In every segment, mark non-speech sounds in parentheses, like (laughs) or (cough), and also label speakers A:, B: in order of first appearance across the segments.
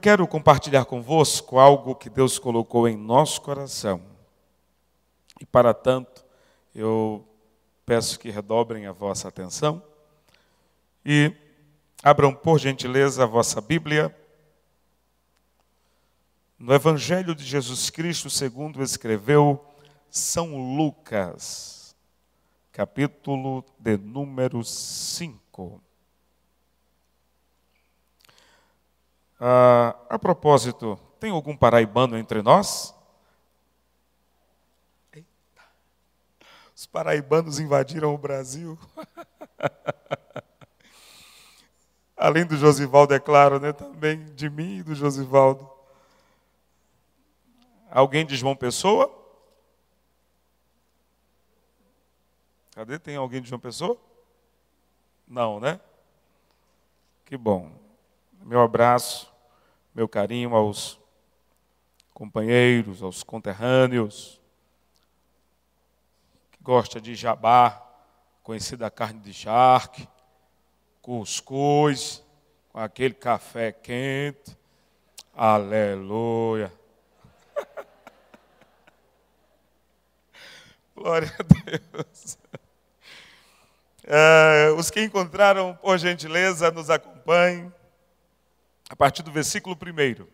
A: quero compartilhar convosco algo que Deus colocou em nosso coração. E para tanto, eu peço que redobrem a vossa atenção e abram, por gentileza, a vossa Bíblia no Evangelho de Jesus Cristo, segundo escreveu São Lucas, capítulo de número 5. Ah, a propósito, tem algum paraibano entre nós? Os paraibanos invadiram o Brasil. (laughs) Além do Josivaldo, é claro, né? também de mim e do Josivaldo. Alguém de João Pessoa? Cadê? Tem alguém de João Pessoa? Não, né? Que bom. Meu abraço meu carinho aos companheiros, aos conterrâneos, que gosta de jabá, conhecida carne de charque, cuscuz, com aquele café quente. Aleluia. (laughs) Glória a Deus. É, os que encontraram, por gentileza, nos acompanhem a partir do versículo 1.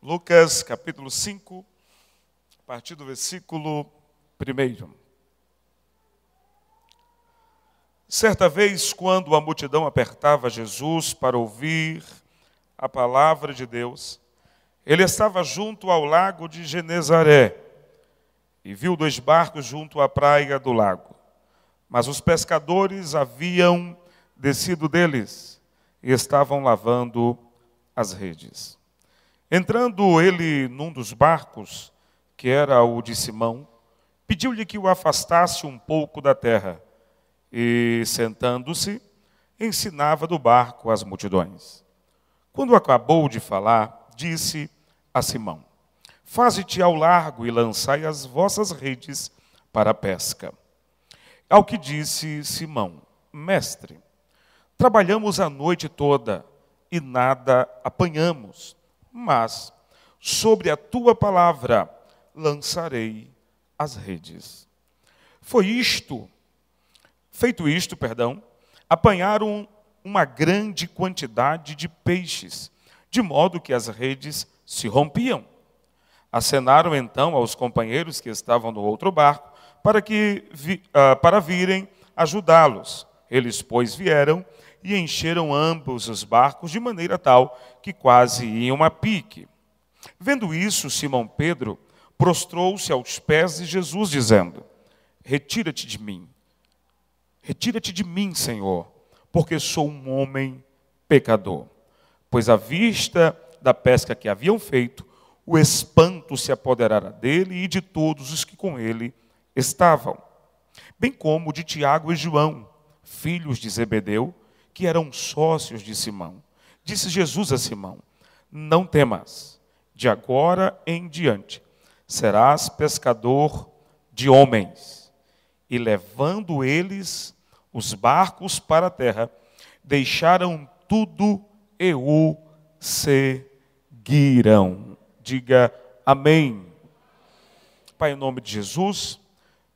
A: Lucas capítulo 5, a partir do versículo 1. Certa vez, quando a multidão apertava Jesus para ouvir a palavra de Deus, ele estava junto ao lago de Genezaré e viu dois barcos junto à praia do lago. Mas os pescadores haviam descido deles e estavam lavando as redes. Entrando ele num dos barcos, que era o de Simão, pediu-lhe que o afastasse um pouco da terra, e, sentando-se, ensinava do barco as multidões. Quando acabou de falar, disse a Simão: Faze-te ao largo e lançai as vossas redes para a pesca. Ao que disse Simão: Mestre, Trabalhamos a noite toda e nada apanhamos, mas sobre a tua palavra lançarei as redes. Foi isto, feito isto, perdão, apanharam uma grande quantidade de peixes, de modo que as redes se rompiam. Acenaram então aos companheiros que estavam no outro barco para que uh, para virem ajudá-los. Eles, pois, vieram e encheram ambos os barcos de maneira tal que quase iam a pique. Vendo isso, Simão Pedro prostrou-se aos pés de Jesus, dizendo: Retira-te de mim, retira-te de mim, Senhor, porque sou um homem pecador. Pois à vista da pesca que haviam feito, o espanto se apoderara dele e de todos os que com ele estavam, bem como de Tiago e João, filhos de Zebedeu, que eram sócios de Simão. Disse Jesus a Simão: Não temas, de agora em diante serás pescador de homens. E levando eles os barcos para a terra, deixaram tudo e o seguiram. Diga amém. Pai, em nome de Jesus,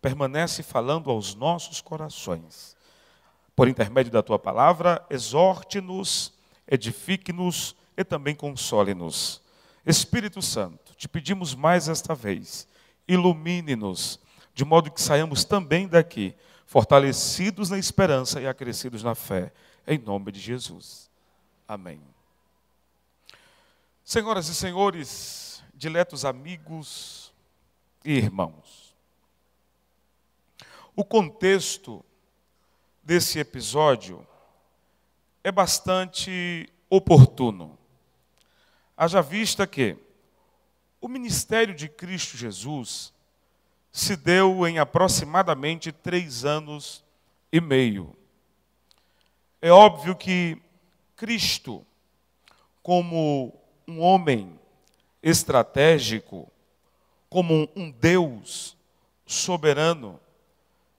A: permanece falando aos nossos corações por intermédio da tua palavra, exorte-nos, edifique-nos e também console-nos. Espírito Santo, te pedimos mais esta vez, ilumine-nos, de modo que saiamos também daqui, fortalecidos na esperança e acrescidos na fé, em nome de Jesus. Amém. Senhoras e senhores, diletos amigos e irmãos, o contexto desse episódio é bastante oportuno. Haja vista que o ministério de Cristo Jesus se deu em aproximadamente três anos e meio. É óbvio que Cristo, como um homem estratégico, como um Deus soberano,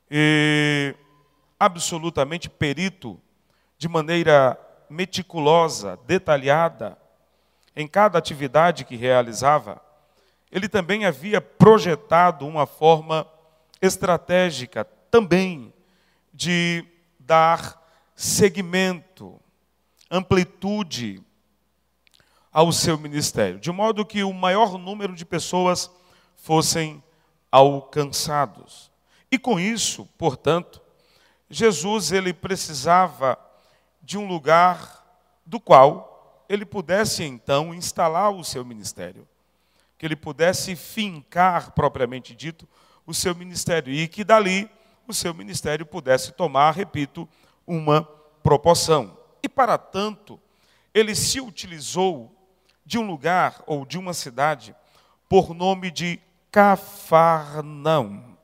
A: e absolutamente perito, de maneira meticulosa, detalhada em cada atividade que realizava, ele também havia projetado uma forma estratégica também de dar segmento, amplitude ao seu ministério, de modo que o maior número de pessoas fossem alcançados. E com isso, portanto, Jesus ele precisava de um lugar do qual ele pudesse então instalar o seu ministério, que ele pudesse fincar propriamente dito o seu ministério e que dali o seu ministério pudesse tomar, repito, uma proporção. E para tanto, ele se utilizou de um lugar ou de uma cidade por nome de Cafarnaum.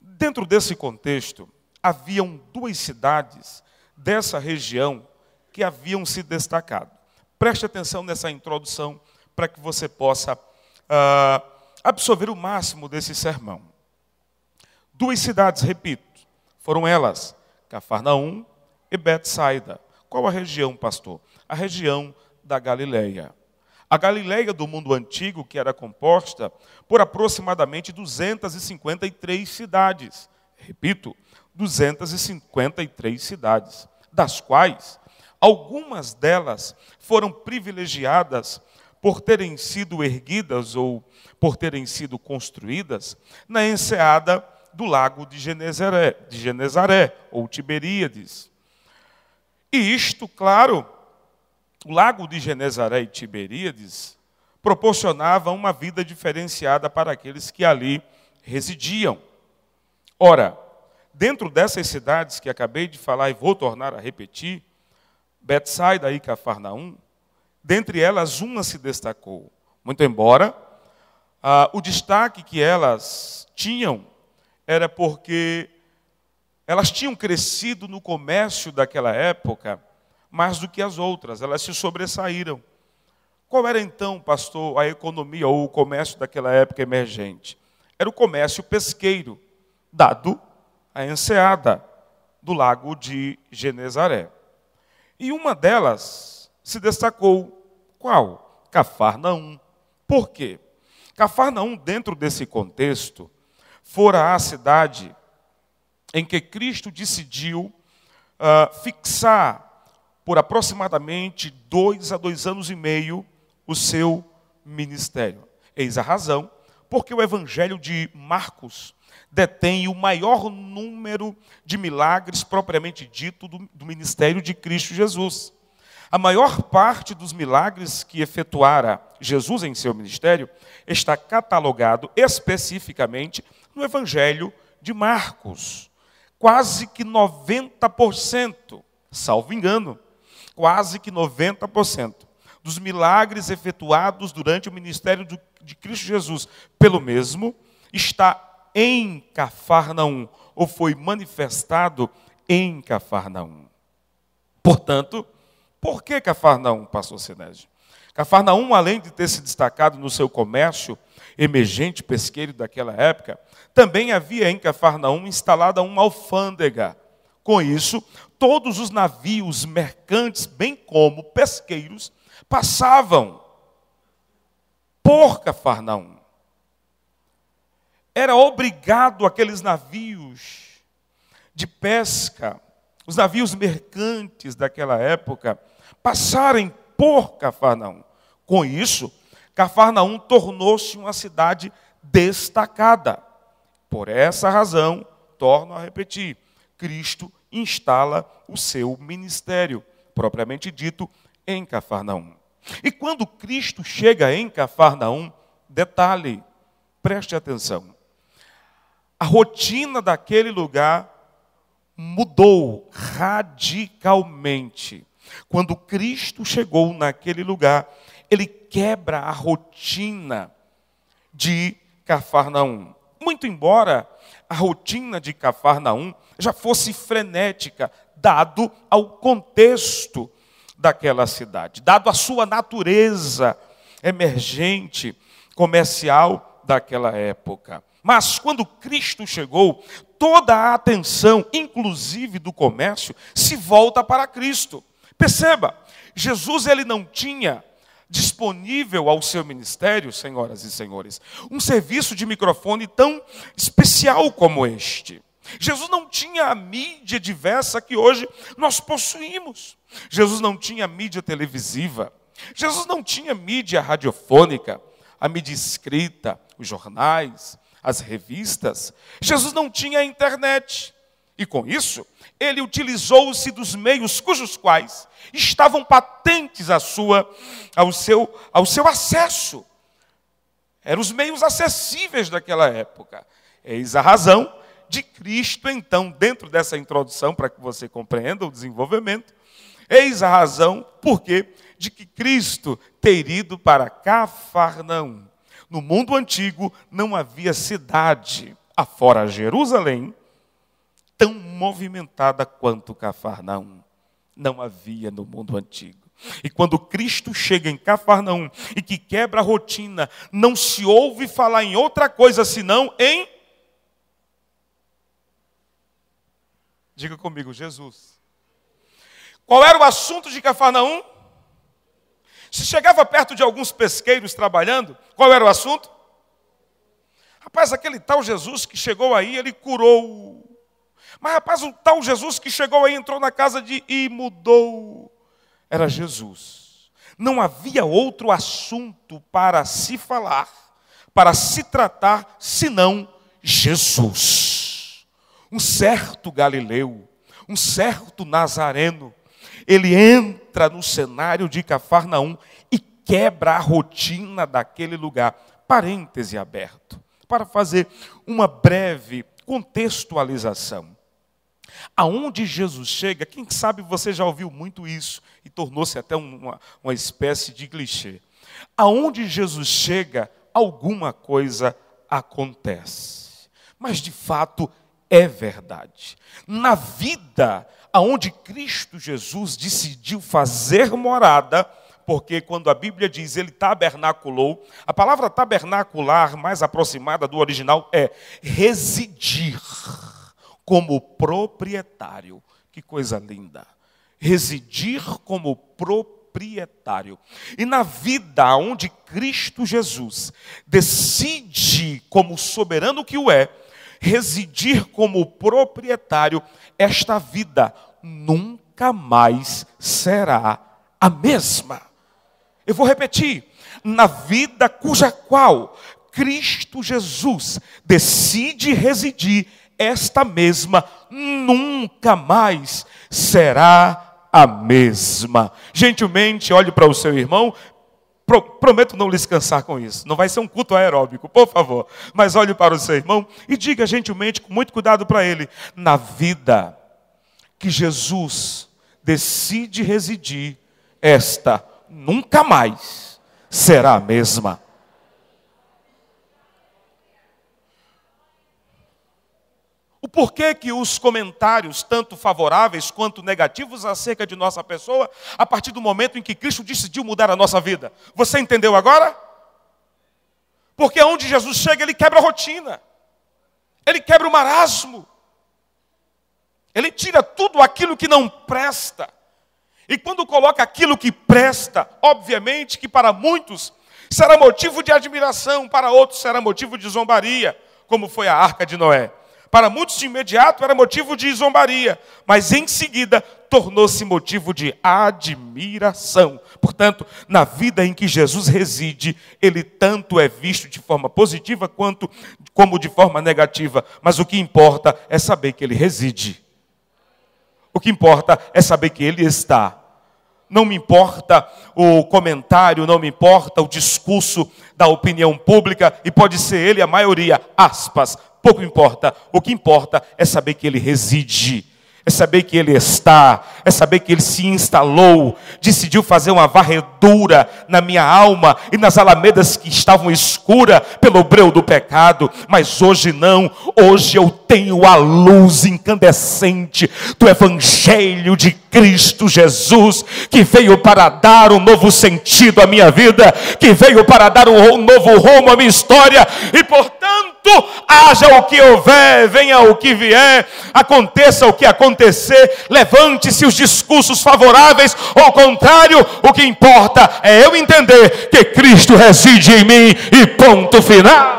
A: Dentro desse contexto, haviam duas cidades dessa região que haviam se destacado. Preste atenção nessa introdução para que você possa uh, absorver o máximo desse sermão. Duas cidades, repito, foram elas, Cafarnaum e Betsaida. Qual a região, pastor? A região da Galileia. A Galileia do mundo antigo, que era composta por aproximadamente 253 cidades. Repito, 253 cidades, das quais algumas delas foram privilegiadas por terem sido erguidas ou por terem sido construídas na enseada do lago de Genezaré, de Genezaré ou Tiberíades. E isto, claro, o lago de Genezaré e Tiberíades proporcionavam uma vida diferenciada para aqueles que ali residiam. Ora, dentro dessas cidades que acabei de falar e vou tornar a repetir, Betsaida e Cafarnaum, dentre elas uma se destacou. Muito embora ah, o destaque que elas tinham era porque elas tinham crescido no comércio daquela época mais do que as outras, elas se sobressaíram. Qual era então, pastor, a economia ou o comércio daquela época emergente? Era o comércio pesqueiro, dado a enseada do lago de Genezaré. E uma delas se destacou. Qual? Cafarnaum. Por quê? Cafarnaum, dentro desse contexto, fora a cidade em que Cristo decidiu uh, fixar por aproximadamente dois a dois anos e meio o seu ministério. Eis a razão porque o Evangelho de Marcos detém o maior número de milagres propriamente dito do, do ministério de Cristo Jesus. A maior parte dos milagres que efetuara Jesus em seu ministério está catalogado especificamente no Evangelho de Marcos. Quase que 90%, salvo engano, quase que 90% dos milagres efetuados durante o ministério de Cristo Jesus pelo mesmo está em Cafarnaum, ou foi manifestado em Cafarnaum. Portanto, por que Cafarnaum, pastor Sinésio? Cafarnaum, além de ter se destacado no seu comércio emergente pesqueiro daquela época, também havia em Cafarnaum instalada uma alfândega. Com isso, todos os navios mercantes, bem como pesqueiros, passavam por Cafarnaum. Era obrigado aqueles navios de pesca, os navios mercantes daquela época, passarem por Cafarnaum. Com isso, Cafarnaum tornou-se uma cidade destacada. Por essa razão, torno a repetir, Cristo instala o seu ministério, propriamente dito, em Cafarnaum. E quando Cristo chega em Cafarnaum, detalhe, preste atenção. A rotina daquele lugar mudou radicalmente. Quando Cristo chegou naquele lugar, ele quebra a rotina de Cafarnaum. Muito embora a rotina de Cafarnaum já fosse frenética, dado ao contexto daquela cidade, dado a sua natureza emergente, comercial daquela época. Mas quando Cristo chegou, toda a atenção, inclusive do comércio, se volta para Cristo. Perceba, Jesus ele não tinha disponível ao seu ministério, senhoras e senhores, um serviço de microfone tão especial como este. Jesus não tinha a mídia diversa que hoje nós possuímos. Jesus não tinha mídia televisiva. Jesus não tinha mídia radiofônica, a mídia escrita, os jornais, as revistas. Jesus não tinha a internet. E com isso, ele utilizou-se dos meios cujos quais estavam patentes à sua, ao, seu, ao seu acesso. Eram os meios acessíveis daquela época. Eis a razão de Cristo, então, dentro dessa introdução, para que você compreenda o desenvolvimento, eis a razão, por quê? De que Cristo ter ido para Cafarnaum. No mundo antigo não havia cidade, afora Jerusalém, tão movimentada quanto Cafarnaum. Não havia no mundo antigo. E quando Cristo chega em Cafarnaum e que quebra a rotina, não se ouve falar em outra coisa senão em. Diga comigo, Jesus. Qual era o assunto de Cafarnaum? Se chegava perto de alguns pesqueiros trabalhando, qual era o assunto? Rapaz, aquele tal Jesus que chegou aí, ele curou mas, rapaz, o tal Jesus que chegou aí, entrou na casa de e mudou. Era Jesus. Não havia outro assunto para se falar, para se tratar, senão Jesus. Um certo Galileu, um certo Nazareno, ele entra no cenário de Cafarnaum e quebra a rotina daquele lugar. Parêntese aberto, para fazer uma breve contextualização. Aonde Jesus chega, quem sabe você já ouviu muito isso e tornou-se até uma, uma espécie de clichê. Aonde Jesus chega, alguma coisa acontece. Mas de fato é verdade. Na vida aonde Cristo Jesus decidiu fazer morada, porque quando a Bíblia diz ele tabernaculou, a palavra tabernacular mais aproximada do original é residir como proprietário. Que coisa linda. Residir como proprietário. E na vida onde Cristo Jesus decide, como soberano que o é, residir como proprietário, esta vida nunca mais será a mesma. Eu vou repetir. Na vida cuja qual Cristo Jesus decide residir, esta mesma nunca mais será a mesma. Gentilmente, olhe para o seu irmão, prometo não lhes cansar com isso. Não vai ser um culto aeróbico, por favor. Mas olhe para o seu irmão e diga gentilmente, com muito cuidado para ele: na vida que Jesus decide residir, esta nunca mais será a mesma. O porquê que os comentários, tanto favoráveis quanto negativos acerca de nossa pessoa, a partir do momento em que Cristo decidiu mudar a nossa vida. Você entendeu agora? Porque onde Jesus chega, ele quebra a rotina. Ele quebra o marasmo. Ele tira tudo aquilo que não presta. E quando coloca aquilo que presta, obviamente que para muitos será motivo de admiração, para outros será motivo de zombaria, como foi a arca de Noé. Para muitos de imediato era motivo de zombaria, mas em seguida tornou-se motivo de admiração. Portanto, na vida em que Jesus reside, ele tanto é visto de forma positiva quanto como de forma negativa, mas o que importa é saber que ele reside. O que importa é saber que ele está. Não me importa o comentário, não me importa o discurso da opinião pública, e pode ser ele a maioria, aspas, pouco importa. O que importa é saber que ele reside, é saber que ele está, é saber que ele se instalou, decidiu fazer uma varredura na minha alma e nas alamedas que estavam escuras pelo breu do pecado, mas hoje não, hoje eu tenho a luz incandescente do Evangelho de Cristo Jesus, que veio para dar um novo sentido à minha vida, que veio para dar um novo rumo à minha história, e portanto, haja o que houver, venha o que vier, aconteça o que acontecer, levante-se os discursos favoráveis ou contrário, o que importa é eu entender que Cristo reside em mim e ponto final. É.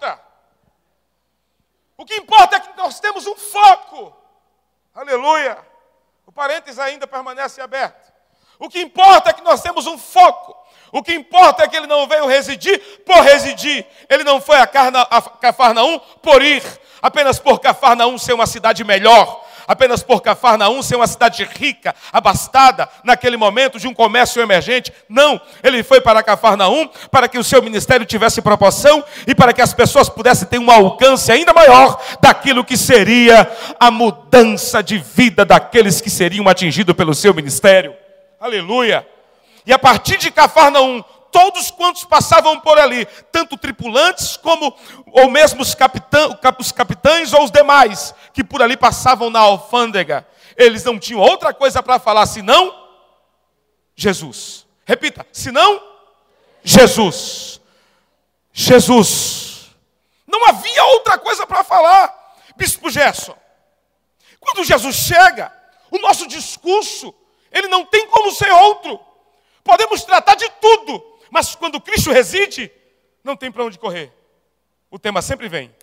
A: É. O que importa é que nós temos um foco. Aleluia. Parênteses ainda permanece aberto. O que importa é que nós temos um foco. O que importa é que ele não veio residir por residir. Ele não foi a, Carna, a Cafarnaum por ir, apenas por Cafarnaum ser uma cidade melhor, apenas por Cafarnaum ser uma cidade rica, abastada, naquele momento de um comércio emergente. Não, ele foi para Cafarnaum para que o seu ministério tivesse proporção e para que as pessoas pudessem ter um alcance ainda maior daquilo que seria a mudança de vida daqueles que seriam atingidos pelo seu ministério. Aleluia! E a partir de Cafarnaum, todos quantos passavam por ali, tanto tripulantes como ou mesmo os, capitã, os capitães ou os demais que por ali passavam na alfândega, eles não tinham outra coisa para falar senão Jesus. Repita, senão Jesus. Jesus. Não havia outra coisa para falar. Bispo Gerson, quando Jesus chega, o nosso discurso, ele não tem como ser outro. Podemos tratar de tudo, mas quando Cristo reside, não tem para onde correr. O tema sempre vem: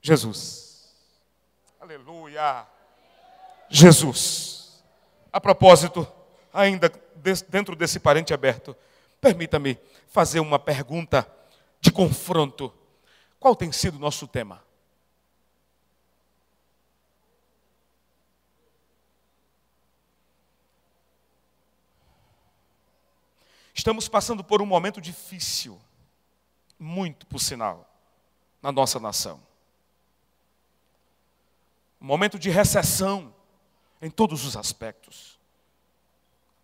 A: Jesus. Aleluia. Jesus. A propósito, ainda dentro desse parente aberto, permita-me fazer uma pergunta de confronto. Qual tem sido o nosso tema? Estamos passando por um momento difícil, muito por sinal, na nossa nação. Um momento de recessão em todos os aspectos.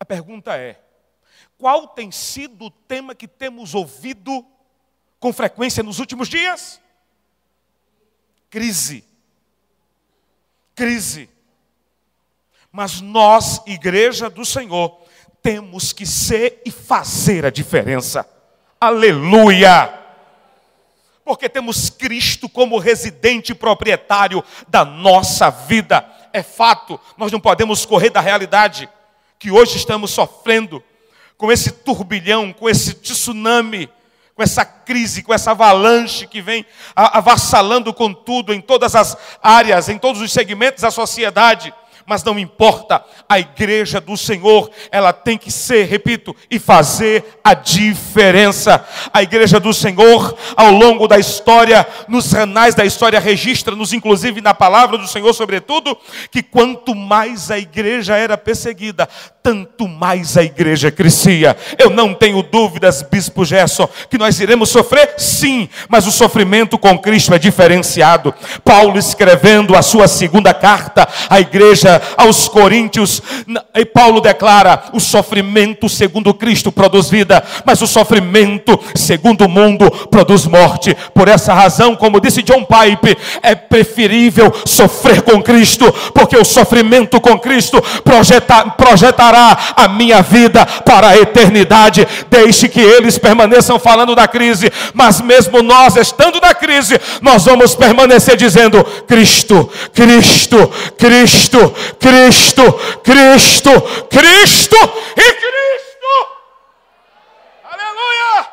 A: A pergunta é: qual tem sido o tema que temos ouvido com frequência nos últimos dias? Crise. Crise. Mas nós, igreja do Senhor, temos que ser e fazer a diferença. Aleluia! Porque temos Cristo como residente proprietário da nossa vida. É fato, nós não podemos correr da realidade que hoje estamos sofrendo com esse turbilhão, com esse tsunami, com essa crise, com essa avalanche que vem avassalando com tudo em todas as áreas, em todos os segmentos da sociedade mas não importa, a igreja do Senhor, ela tem que ser, repito, e fazer a diferença. A igreja do Senhor, ao longo da história, nos renais da história, registra-nos, inclusive na palavra do Senhor, sobretudo, que quanto mais a igreja era perseguida, tanto mais a igreja crescia. Eu não tenho dúvidas, Bispo Gerson, que nós iremos sofrer, sim, mas o sofrimento com Cristo é diferenciado. Paulo escrevendo a sua segunda carta à igreja aos Coríntios, e Paulo declara: o sofrimento segundo Cristo produz vida, mas o sofrimento segundo o mundo produz morte. Por essa razão, como disse John Pipe, é preferível sofrer com Cristo, porque o sofrimento com Cristo projeta, projetará a minha vida para a eternidade. Deixe que eles permaneçam falando da crise, mas mesmo nós estando na crise, nós vamos permanecer dizendo: Cristo, Cristo, Cristo, Cristo, Cristo, Cristo e Cristo. Aleluia!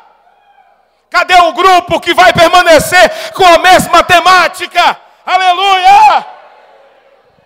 A: Cadê o grupo que vai permanecer com a mesma temática? Aleluia!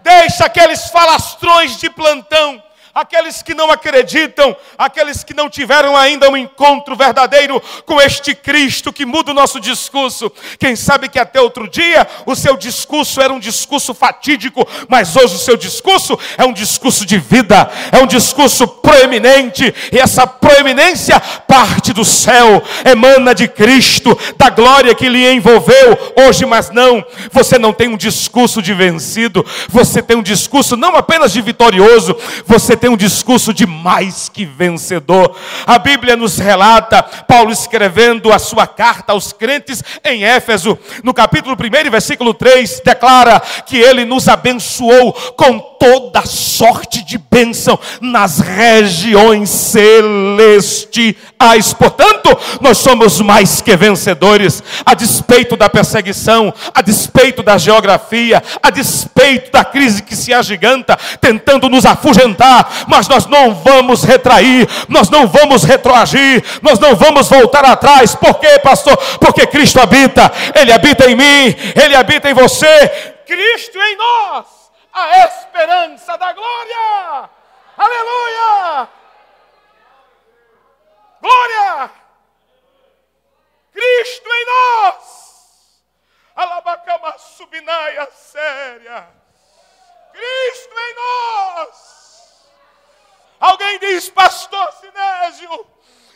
A: Deixa aqueles falastrões de plantão aqueles que não acreditam, aqueles que não tiveram ainda um encontro verdadeiro com este Cristo que muda o nosso discurso. Quem sabe que até outro dia o seu discurso era um discurso fatídico, mas hoje o seu discurso é um discurso de vida, é um discurso proeminente, e essa proeminência parte do céu, emana de Cristo, da glória que lhe envolveu hoje, mas não, você não tem um discurso de vencido, você tem um discurso não apenas de vitorioso, você tem um discurso de mais que vencedor. A Bíblia nos relata, Paulo escrevendo a sua carta aos crentes em Éfeso, no capítulo 1, versículo 3, declara que ele nos abençoou com toda sorte de bênção nas regiões celestiais. Portanto, nós somos mais que vencedores, a despeito da perseguição, a despeito da geografia, a despeito da crise que se agiganta, tentando nos afugentar, mas nós não vamos retrair, nós não vamos retroagir, nós não vamos voltar atrás. Por quê, pastor? Porque Cristo habita, Ele habita em mim, Ele habita em você. Cristo em nós a esperança da glória. Aleluia! Glória! Cristo em nós. Alabacama subinaia séria. Cristo em nós. Alguém diz, pastor Sinésio,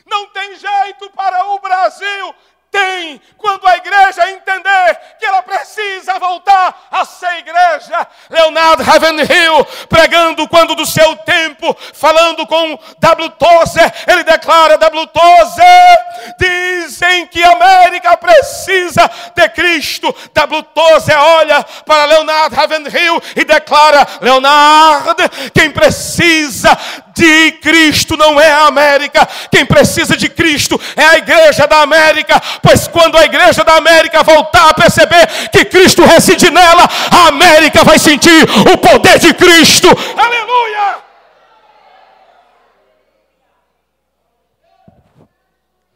A: não tem jeito para o Brasil tem quando a igreja entender que ela precisa voltar a ser igreja. Leonardo Ravenhill, pregando quando do seu tempo, falando com W. Tozer, ele declara: W. Tozer, dizem que a América precisa de Cristo. W. Tozer olha para Leonardo Ravenhill e declara: Leonardo, quem precisa de Cristo não é a América, quem precisa de Cristo é a igreja da América Pois quando a igreja da América voltar a perceber que Cristo reside nela, a América vai sentir o poder de Cristo. Aleluia!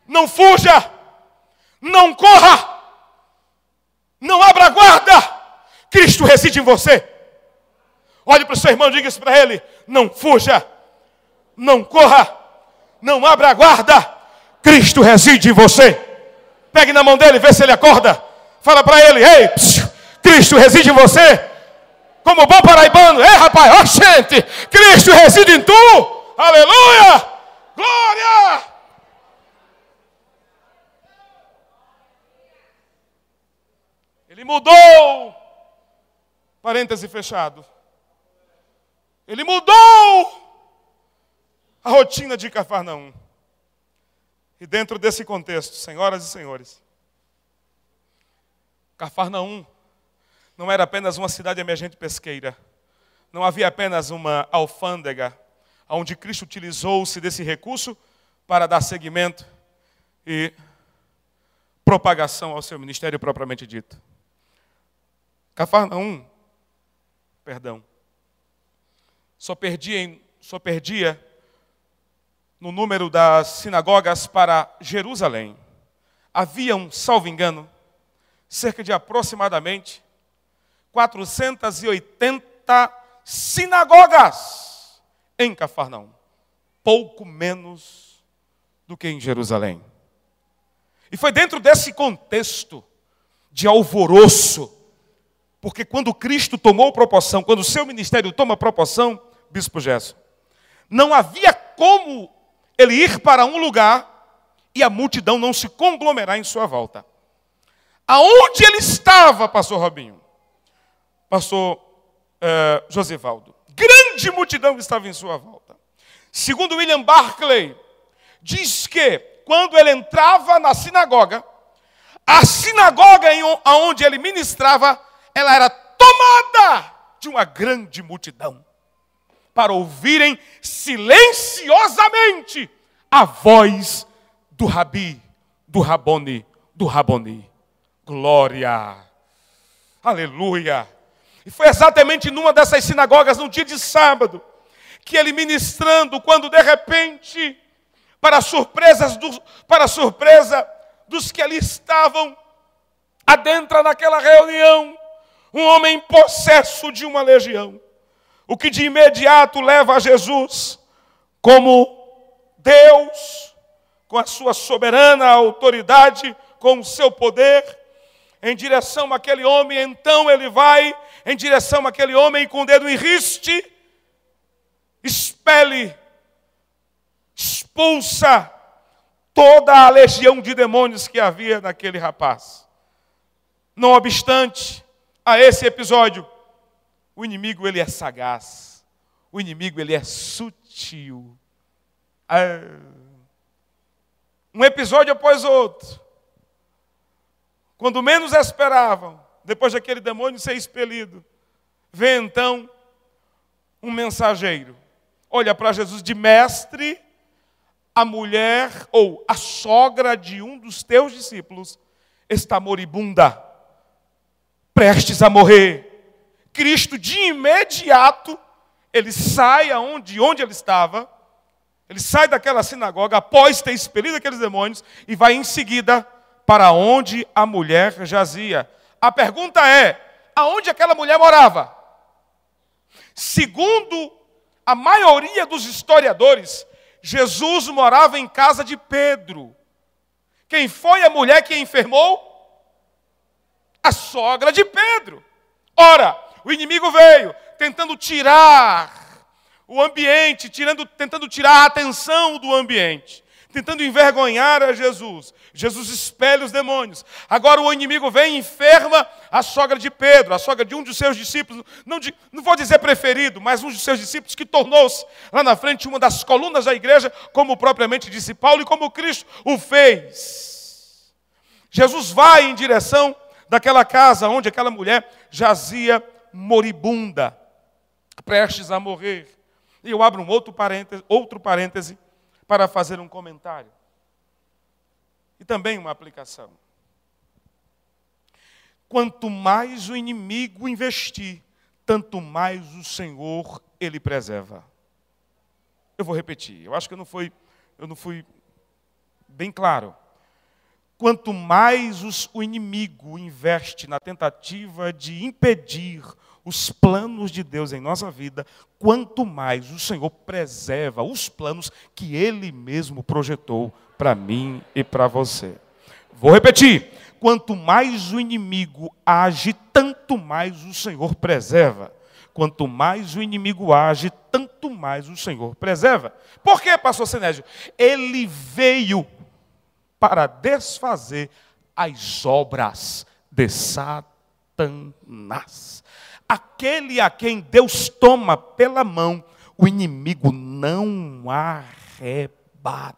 A: Não fuja, não corra, não abra guarda. Cristo reside em você. Olhe para o seu irmão, diga isso para ele: não fuja, não corra, não abra guarda. Cristo reside em você. Pegue na mão dele, vê se ele acorda. Fala para ele: Ei, psiu, Cristo reside em você. Como bom paraibano, é rapaz, ó gente, Cristo reside em tu. Aleluia! Glória! Ele mudou. Parêntese fechado. Ele mudou a rotina de Cafarnaum. E dentro desse contexto, senhoras e senhores, Cafarnaum não era apenas uma cidade emergente pesqueira, não havia apenas uma alfândega, onde Cristo utilizou-se desse recurso para dar seguimento e propagação ao seu ministério propriamente dito. Cafarnaum, perdão, só perdia, só perdia no número das sinagogas para Jerusalém, haviam, salvo engano, cerca de aproximadamente 480 sinagogas em Cafarnaum, pouco menos do que em Jerusalém. E foi dentro desse contexto de alvoroço, porque quando Cristo tomou proporção, quando o seu ministério toma proporção, Bispo Gesso, não havia como ele ir para um lugar e a multidão não se conglomerar em sua volta. Aonde ele estava, pastor Robinho? Pastor uh, Josivaldo. Grande multidão estava em sua volta. Segundo William Barclay, diz que quando ele entrava na sinagoga, a sinagoga onde ele ministrava, ela era tomada de uma grande multidão para ouvirem silenciosamente a voz do Rabi, do Rabone, do Raboni. Glória! Aleluia! E foi exatamente numa dessas sinagogas, no dia de sábado, que ele ministrando, quando de repente, para surpresas do, para surpresa dos que ali estavam, adentra naquela reunião um homem possesso de uma legião o que de imediato leva a Jesus como Deus, com a sua soberana autoridade, com o seu poder, em direção àquele homem, então ele vai em direção àquele homem com o dedo em riste, expele, expulsa toda a legião de demônios que havia naquele rapaz. Não obstante a esse episódio, o inimigo ele é sagaz. O inimigo ele é sutil. Ah. Um episódio após outro. Quando menos esperavam, depois daquele demônio ser expelido, vê então um mensageiro olha para Jesus de mestre, a mulher ou a sogra de um dos teus discípulos está moribunda, prestes a morrer. Cristo, de imediato, ele sai aonde, onde ele estava, ele sai daquela sinagoga após ter expelido aqueles demônios e vai em seguida para onde a mulher jazia. A pergunta é: aonde aquela mulher morava? Segundo a maioria dos historiadores, Jesus morava em casa de Pedro. Quem foi a mulher que enfermou? A sogra de Pedro. Ora, o inimigo veio tentando tirar o ambiente, tirando, tentando tirar a atenção do ambiente, tentando envergonhar a Jesus. Jesus expele os demônios. Agora o inimigo vem e enferma a sogra de Pedro, a sogra de um dos seus discípulos, não, de, não vou dizer preferido, mas um dos seus discípulos que tornou-se lá na frente uma das colunas da igreja, como propriamente disse Paulo e como Cristo o fez. Jesus vai em direção daquela casa onde aquela mulher jazia moribunda, prestes a morrer. E eu abro um outro parêntese, outro parêntese para fazer um comentário. E também uma aplicação. Quanto mais o inimigo investir, tanto mais o Senhor ele preserva. Eu vou repetir. Eu acho que eu não fui, eu não fui bem claro. Quanto mais os, o inimigo investe na tentativa de impedir os planos de Deus em nossa vida, quanto mais o Senhor preserva os planos que Ele mesmo projetou para mim e para você. Vou repetir: quanto mais o inimigo age, tanto mais o Senhor preserva. Quanto mais o inimigo age, tanto mais o Senhor preserva. Por quê, pastor Senésio? Ele veio para desfazer as obras de Satanás. Aquele a quem Deus toma pela mão, o inimigo não arrebata.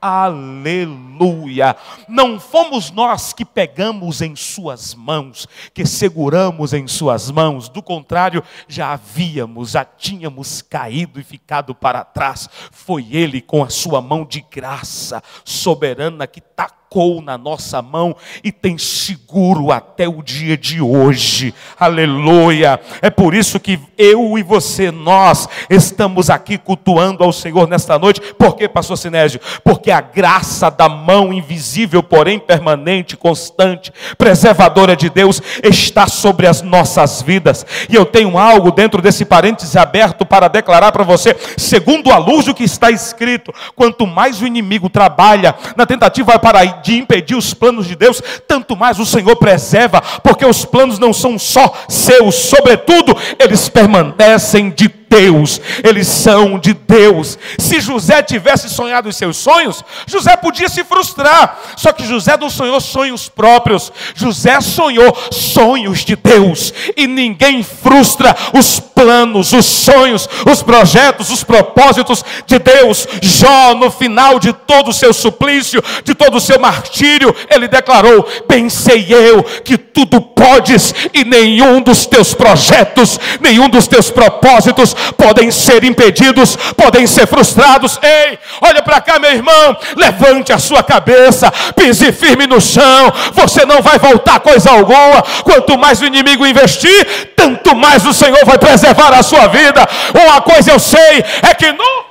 A: Aleluia! Não fomos nós que pegamos em Suas mãos, que seguramos em Suas mãos, do contrário, já havíamos, já tínhamos caído e ficado para trás. Foi Ele com a Sua mão de graça soberana que tacou tocou na nossa mão e tem seguro até o dia de hoje. Aleluia. É por isso que eu e você, nós, estamos aqui cultuando ao Senhor nesta noite. Por quê, pastor Sinésio? Porque a graça da mão invisível, porém permanente, constante, preservadora de Deus, está sobre as nossas vidas. E eu tenho algo dentro desse parêntese aberto para declarar para você, segundo a luz do que está escrito, quanto mais o inimigo trabalha na tentativa para de impedir os planos de Deus, tanto mais o Senhor preserva, porque os planos não são só seus, sobretudo, eles permanecem de Deus, eles são de Deus. Se José tivesse sonhado os seus sonhos, José podia se frustrar. Só que José não sonhou sonhos próprios, José sonhou sonhos de Deus. E ninguém frustra os planos, os sonhos, os projetos, os propósitos de Deus. Jó, no final de todo o seu suplício, de todo o seu martírio, ele declarou: Pensei eu que tudo podes e nenhum dos teus projetos, nenhum dos teus propósitos podem ser impedidos, podem ser frustrados. Ei, olha para cá, meu irmão, levante a sua cabeça, pise firme no chão. Você não vai voltar coisa alguma. Quanto mais o inimigo investir, tanto mais o Senhor vai preservar a sua vida. Uma coisa eu sei é que no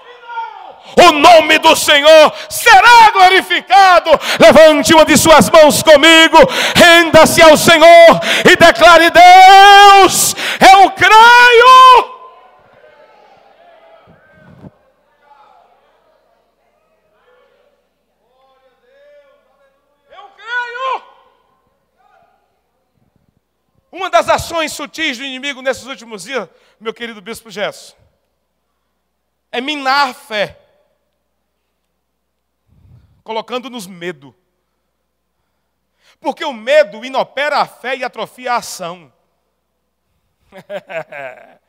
A: o nome do Senhor será glorificado. Levante uma de suas mãos comigo, renda-se ao Senhor e declare: Deus, eu creio. Uma das ações sutis do inimigo nesses últimos dias, meu querido bispo Gesso, é minar a fé, colocando-nos medo. Porque o medo inopera a fé e atrofia a ação. (laughs)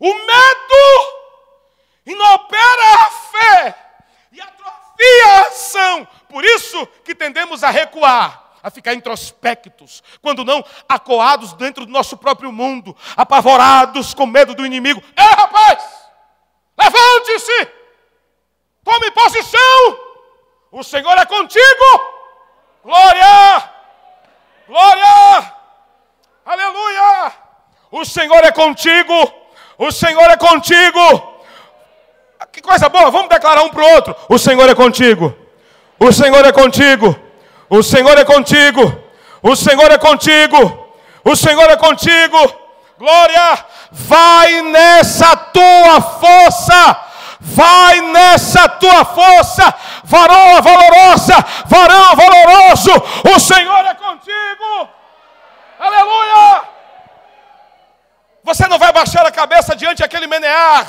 A: o medo inopera a fé e atrofia a ação. Por isso que tendemos a recuar a ficar introspectos, quando não acoados dentro do nosso próprio mundo, apavorados com medo do inimigo. É, rapaz! Levante-se! Tome posição! O Senhor é contigo! Glória! Glória! Aleluia! O Senhor é contigo! O Senhor é contigo! Que coisa boa, vamos declarar um para o outro: O Senhor é contigo! O Senhor é contigo! O Senhor é contigo! O Senhor é contigo! O Senhor é contigo! Glória! Vai nessa tua força! vai nessa tua força, varão valorosa, varão valoroso, o Senhor é contigo. Aleluia! Você não vai baixar a cabeça diante daquele menear,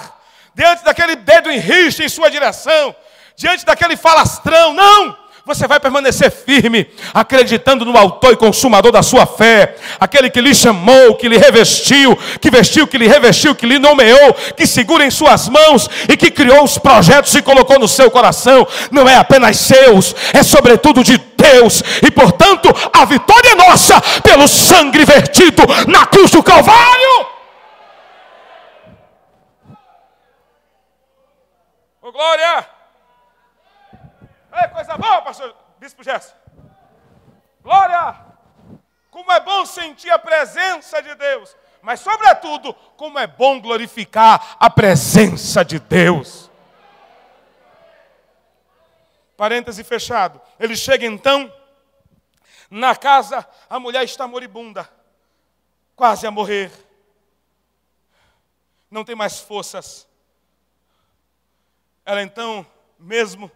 A: diante daquele dedo em riste em sua direção, diante daquele falastrão, não! Você vai permanecer firme, acreditando no autor e consumador da sua fé, aquele que lhe chamou, que lhe revestiu, que vestiu, que lhe revestiu, que lhe nomeou, que segura em suas mãos e que criou os projetos e colocou no seu coração. Não é apenas seus, é sobretudo de Deus, e portanto a vitória é nossa pelo sangue vertido na cruz do Calvário. Oh, glória! É coisa boa, pastor Bispo Gerson. Glória! Como é bom sentir a presença de Deus. Mas, sobretudo, como é bom glorificar a presença de Deus. Parêntese fechado. Ele chega então na casa, a mulher está moribunda, quase a morrer. Não tem mais forças. Ela então, mesmo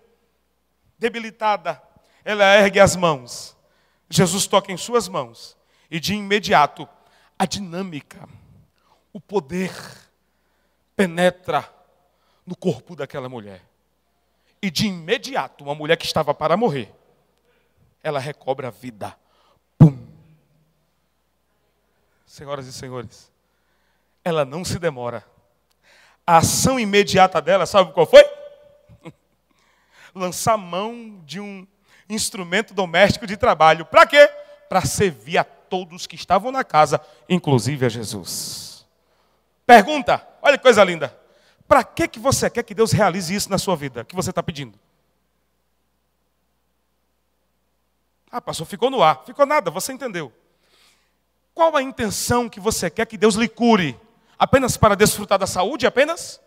A: debilitada, ela ergue as mãos. Jesus toca em suas mãos e de imediato a dinâmica, o poder penetra no corpo daquela mulher. E de imediato, uma mulher que estava para morrer, ela recobra a vida. Pum! Senhoras e senhores, ela não se demora. A ação imediata dela, sabe qual foi? Lançar mão de um instrumento doméstico de trabalho. Para quê? Para servir a todos que estavam na casa, inclusive a Jesus. Pergunta, olha que coisa linda. Para que, que você quer que Deus realize isso na sua vida? que você está pedindo? Ah, pastor, ficou no ar. Ficou nada, você entendeu. Qual a intenção que você quer que Deus lhe cure? Apenas para desfrutar da saúde? Apenas?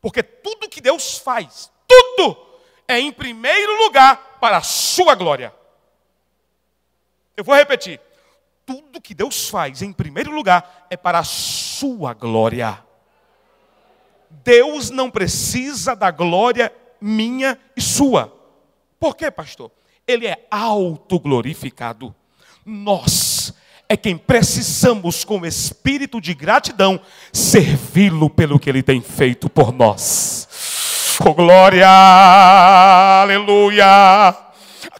A: Porque tudo que Deus faz, tudo é em primeiro lugar para a sua glória. Eu vou repetir. Tudo que Deus faz em primeiro lugar é para a sua glória. Deus não precisa da glória minha e sua. Por quê, pastor? Ele é autoglorificado. Nós é quem precisamos, com espírito de gratidão, servi-lo pelo que ele tem feito por nós. Oh, glória, aleluia.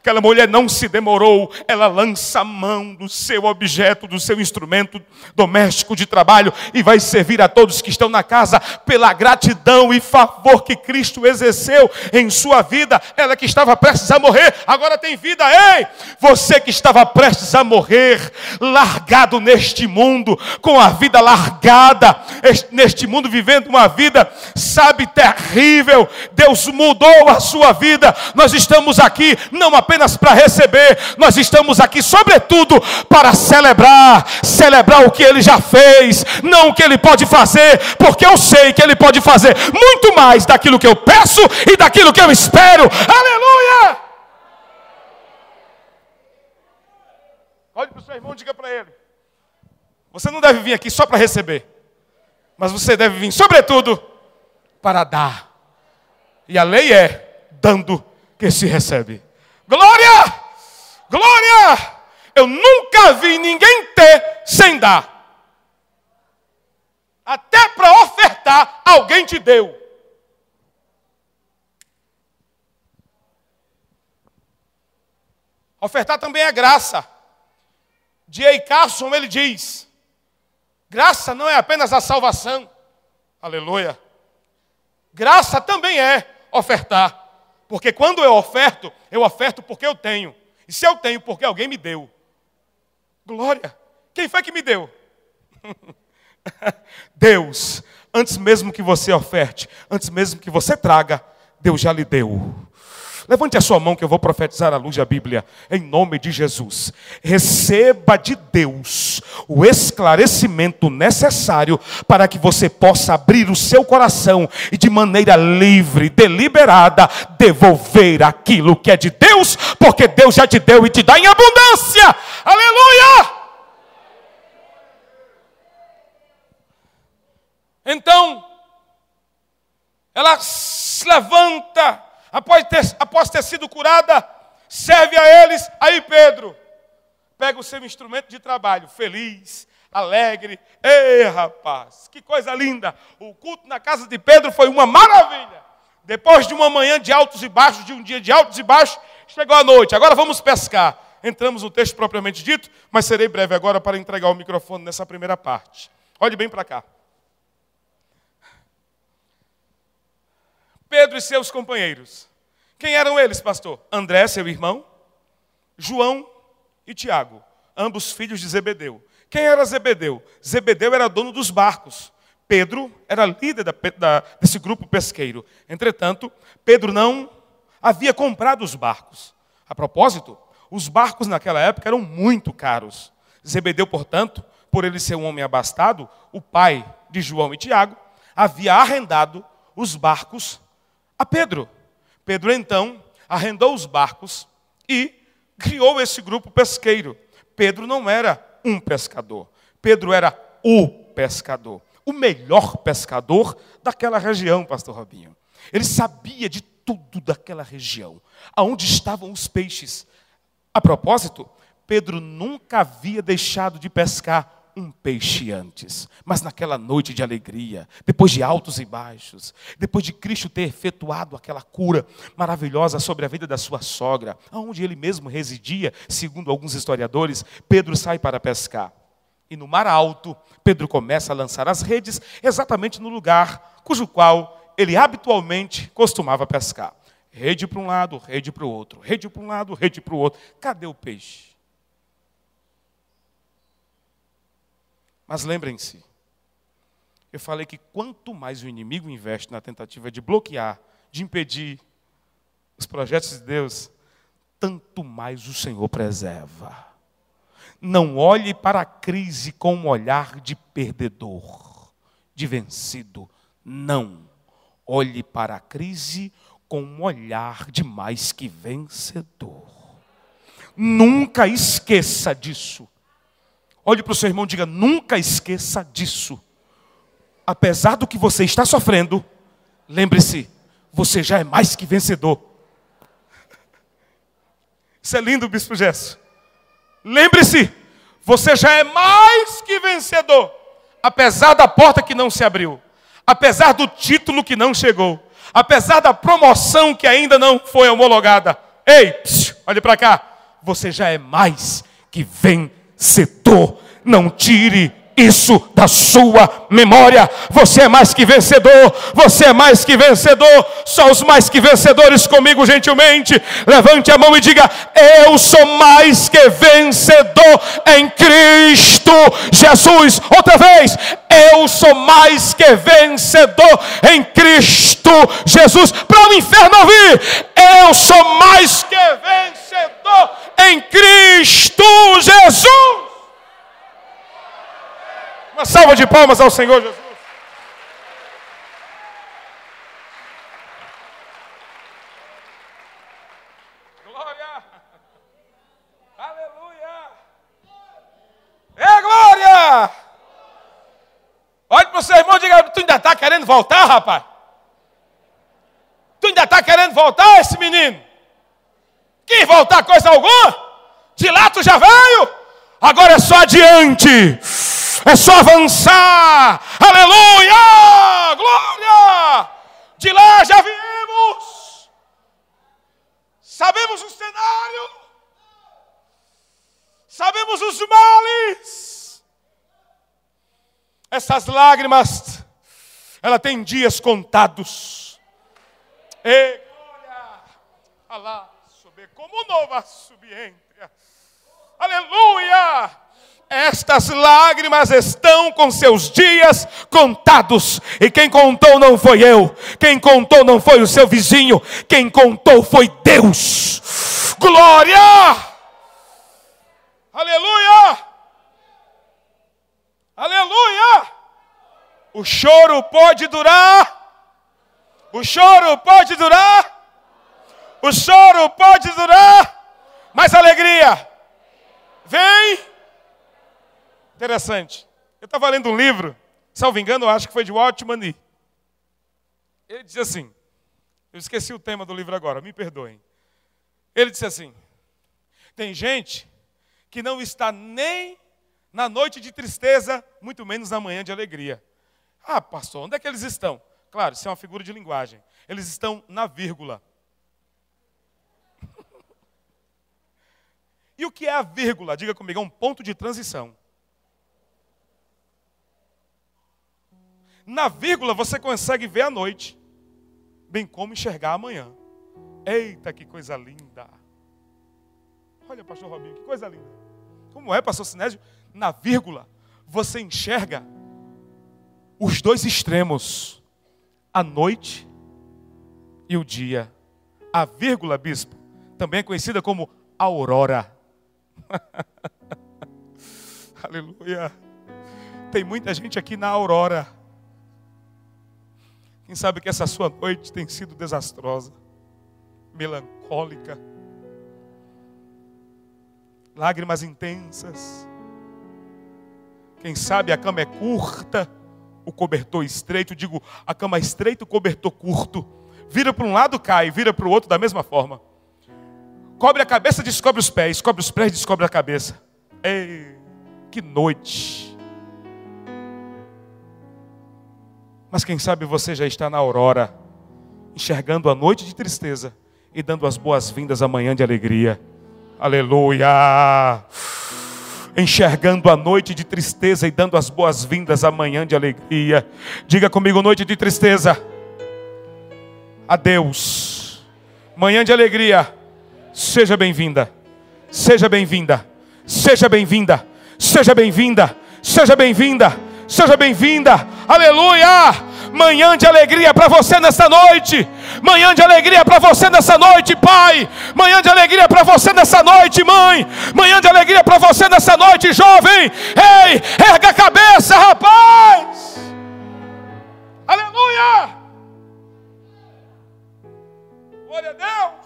A: Aquela mulher não se demorou, ela lança a mão do seu objeto, do seu instrumento doméstico de trabalho e vai servir a todos que estão na casa pela gratidão e favor que Cristo exerceu em sua vida. Ela que estava prestes a morrer, agora tem vida. Ei, você que estava prestes a morrer, largado neste mundo, com a vida largada, neste mundo vivendo uma vida, sabe, terrível. Deus mudou a sua vida. Nós estamos aqui não apenas apenas para receber, nós estamos aqui, sobretudo, para celebrar celebrar o que ele já fez, não o que ele pode fazer, porque eu sei que ele pode fazer muito mais daquilo que eu peço e daquilo que eu espero. Aleluia! Olhe para o seu irmão e diga para ele: Você não deve vir aqui só para receber, mas você deve vir, sobretudo, para dar. E a lei é dando que se recebe. Glória! Glória! Eu nunca vi ninguém ter sem dar. Até para ofertar, alguém te deu. Ofertar também é graça. D.A. Carson, ele diz: graça não é apenas a salvação. Aleluia. Graça também é ofertar. Porque quando eu oferto, eu oferto porque eu tenho. E se eu tenho, porque alguém me deu. Glória. Quem foi que me deu? (laughs) Deus, antes mesmo que você oferte, antes mesmo que você traga, Deus já lhe deu. Levante a sua mão que eu vou profetizar à luz da Bíblia, em nome de Jesus. Receba de Deus o esclarecimento necessário para que você possa abrir o seu coração e, de maneira livre, deliberada, devolver aquilo que é de Deus, porque Deus já te deu e te dá em abundância. Aleluia! Então, ela se levanta, após ter, após ter sido curada, serve a eles. Aí Pedro pega o seu instrumento de trabalho, feliz, alegre. Ei, rapaz, que coisa linda! O culto na casa de Pedro foi uma maravilha. Depois de uma manhã de altos e baixos, de um dia de altos e baixos, chegou a noite. Agora vamos pescar. Entramos no texto propriamente dito, mas serei breve agora para entregar o microfone nessa primeira parte. Olhe bem para cá. Pedro e seus companheiros. Quem eram eles, pastor? André, seu irmão, João e Tiago, ambos filhos de Zebedeu. Quem era Zebedeu? Zebedeu era dono dos barcos. Pedro era líder da, da, desse grupo pesqueiro. Entretanto, Pedro não havia comprado os barcos. A propósito, os barcos naquela época eram muito caros. Zebedeu, portanto, por ele ser um homem abastado, o pai de João e Tiago, havia arrendado os barcos a Pedro. Pedro então arrendou os barcos e criou esse grupo pesqueiro. Pedro não era um pescador, Pedro era o pescador, o melhor pescador daquela região, pastor Robinho. Ele sabia de tudo daquela região, aonde estavam os peixes. A propósito, Pedro nunca havia deixado de pescar um peixe antes, mas naquela noite de alegria, depois de altos e baixos, depois de Cristo ter efetuado aquela cura maravilhosa sobre a vida da sua sogra, aonde ele mesmo residia, segundo alguns historiadores, Pedro sai para pescar. E no mar alto, Pedro começa a lançar as redes exatamente no lugar cujo qual ele habitualmente costumava pescar. Rede para um lado, rede para o outro, rede para um lado, rede para o outro. Cadê o peixe? Mas lembrem-se, eu falei que quanto mais o inimigo investe na tentativa de bloquear, de impedir os projetos de Deus, tanto mais o Senhor preserva. Não olhe para a crise com um olhar de perdedor, de vencido. Não. Olhe para a crise com um olhar de mais que vencedor. Nunca esqueça disso. Olhe para o seu irmão e diga: nunca esqueça disso. Apesar do que você está sofrendo, lembre-se, você já é mais que vencedor. Isso é lindo, Bispo Gesso. Lembre-se, você já é mais que vencedor. Apesar da porta que não se abriu, apesar do título que não chegou, apesar da promoção que ainda não foi homologada. Ei, psiu, olhe para cá. Você já é mais que vencedor setor. Não tire isso da sua memória. Você é mais que vencedor. Você é mais que vencedor. Só os mais que vencedores comigo, gentilmente. Levante a mão e diga: Eu sou mais que vencedor em Cristo Jesus. Outra vez. Eu sou mais que vencedor em Cristo Jesus. Para o inferno ouvir. Eu sou mais que vencedor em Cristo Jesus. Uma salva de palmas ao Senhor Jesus. Glória. Aleluia. É glória. Olhe para o seu irmão e diga: Tu ainda está querendo voltar, rapaz? Tu ainda está querendo voltar, esse menino? Quer voltar coisa alguma? De lá tu já veio? Agora é só adiante é só avançar. Aleluia! Glória! De lá já viemos. Sabemos o cenário. Sabemos os males. Essas lágrimas, ela tem dias contados. E glória! Alá, ver como nova subientra. Aleluia! Estas lágrimas estão com seus dias contados. E quem contou não foi eu. Quem contou não foi o seu vizinho. Quem contou foi Deus. Glória! Aleluia! Aleluia! O choro pode durar. O choro pode durar. O choro pode durar. Mas alegria vem Interessante. Eu estava lendo um livro, salvo engano, acho que foi de Watchman Nee. Ele disse assim, eu esqueci o tema do livro agora, me perdoem. Ele disse assim: tem gente que não está nem na noite de tristeza, muito menos na manhã de alegria. Ah, pastor, onde é que eles estão? Claro, isso é uma figura de linguagem. Eles estão na vírgula. (laughs) e o que é a vírgula? Diga comigo, é um ponto de transição. Na vírgula você consegue ver a noite, bem como enxergar amanhã. Eita, que coisa linda! Olha, pastor Robinho, que coisa linda. Como é, pastor Sinésio? Na vírgula você enxerga os dois extremos, a noite e o dia. A vírgula, bispo, também é conhecida como aurora. (laughs) Aleluia. Tem muita gente aqui na aurora quem sabe que essa sua noite tem sido desastrosa, melancólica, lágrimas intensas. Quem sabe a cama é curta, o cobertor estreito. Digo, a cama é estreita, o cobertor curto. Vira para um lado, cai, vira para o outro da mesma forma. Cobre a cabeça, descobre os pés. Cobre os pés, descobre a cabeça. Ei, que noite. Mas quem sabe você já está na aurora, enxergando a noite de tristeza e dando as boas-vindas amanhã de alegria. Aleluia! Enxergando a noite de tristeza e dando as boas-vindas amanhã de alegria. Diga comigo, noite de tristeza. Adeus. Manhã de alegria. Seja bem-vinda. Seja bem-vinda. Seja bem-vinda. Seja bem-vinda. Seja bem-vinda. Seja bem-vinda. Aleluia! Manhã de alegria para você nessa noite. Manhã de alegria para você nessa noite, pai. Manhã de alegria para você nessa noite, mãe. Manhã de alegria para você nessa noite, jovem. Ei, erga a cabeça, rapaz. Aleluia! Glória a Deus.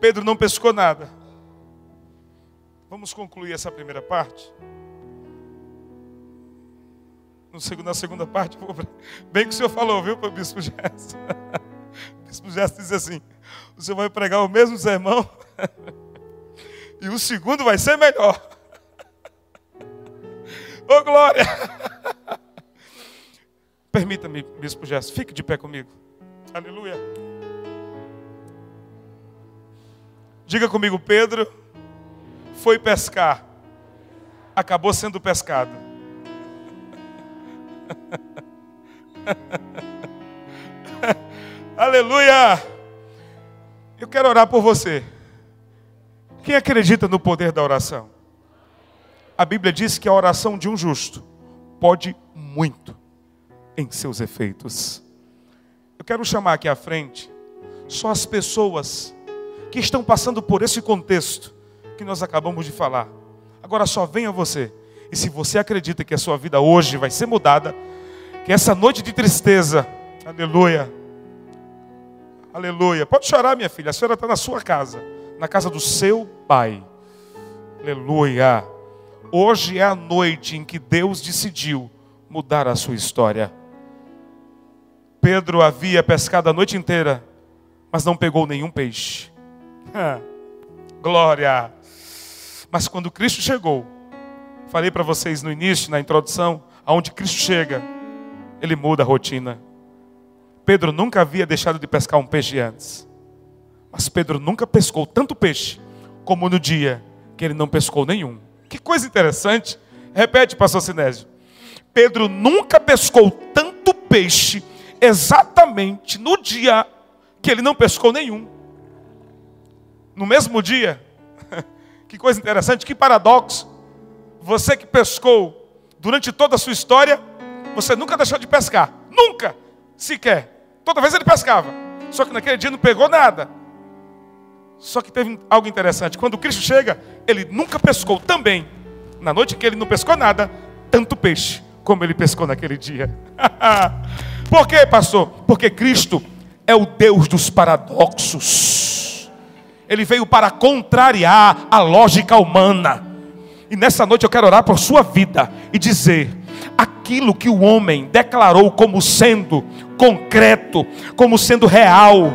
A: Pedro não pescou nada. Vamos concluir essa primeira parte. na segunda parte, (laughs) bem que o senhor falou, viu, para o bispo Gesso? O (laughs) bispo Gesso diz assim: o senhor vai pregar o mesmo sermão (laughs) e o segundo vai ser melhor. Ô oh, glória! Permita-me, bispo Gesso, fique de pé comigo. Aleluia. Diga comigo, Pedro foi pescar, acabou sendo pescado. (laughs) Aleluia! Eu quero orar por você. Quem acredita no poder da oração? A Bíblia diz que a oração de um justo pode muito em seus efeitos. Eu quero chamar aqui à frente só as pessoas que estão passando por esse contexto que nós acabamos de falar. Agora só venha você. E se você acredita que a sua vida hoje vai ser mudada, que essa noite de tristeza, aleluia, aleluia. Pode chorar, minha filha, a senhora está na sua casa, na casa do seu pai, aleluia. Hoje é a noite em que Deus decidiu mudar a sua história. Pedro havia pescado a noite inteira, mas não pegou nenhum peixe. Glória. Mas quando Cristo chegou, falei para vocês no início, na introdução, aonde Cristo chega, ele muda a rotina. Pedro nunca havia deixado de pescar um peixe antes. Mas Pedro nunca pescou tanto peixe como no dia que ele não pescou nenhum. Que coisa interessante. Repete, pastor Sinésio. Pedro nunca pescou tanto peixe exatamente no dia que ele não pescou nenhum. No mesmo dia. (laughs) Que coisa interessante, que paradoxo. Você que pescou durante toda a sua história, você nunca deixou de pescar. Nunca, sequer. Toda vez ele pescava. Só que naquele dia não pegou nada. Só que teve algo interessante. Quando Cristo chega, ele nunca pescou também. Na noite que ele não pescou nada, tanto peixe como ele pescou naquele dia. (laughs) Por quê, pastor? Porque Cristo é o Deus dos paradoxos. Ele veio para contrariar a lógica humana. E nessa noite eu quero orar por sua vida e dizer: aquilo que o homem declarou como sendo concreto, como sendo real,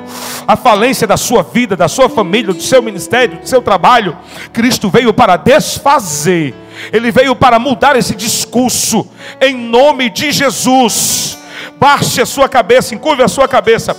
A: a falência da sua vida, da sua família, do seu ministério, do seu trabalho, Cristo veio para desfazer, Ele veio para mudar esse discurso, em nome de Jesus. Baixe a sua cabeça, encurve a sua cabeça.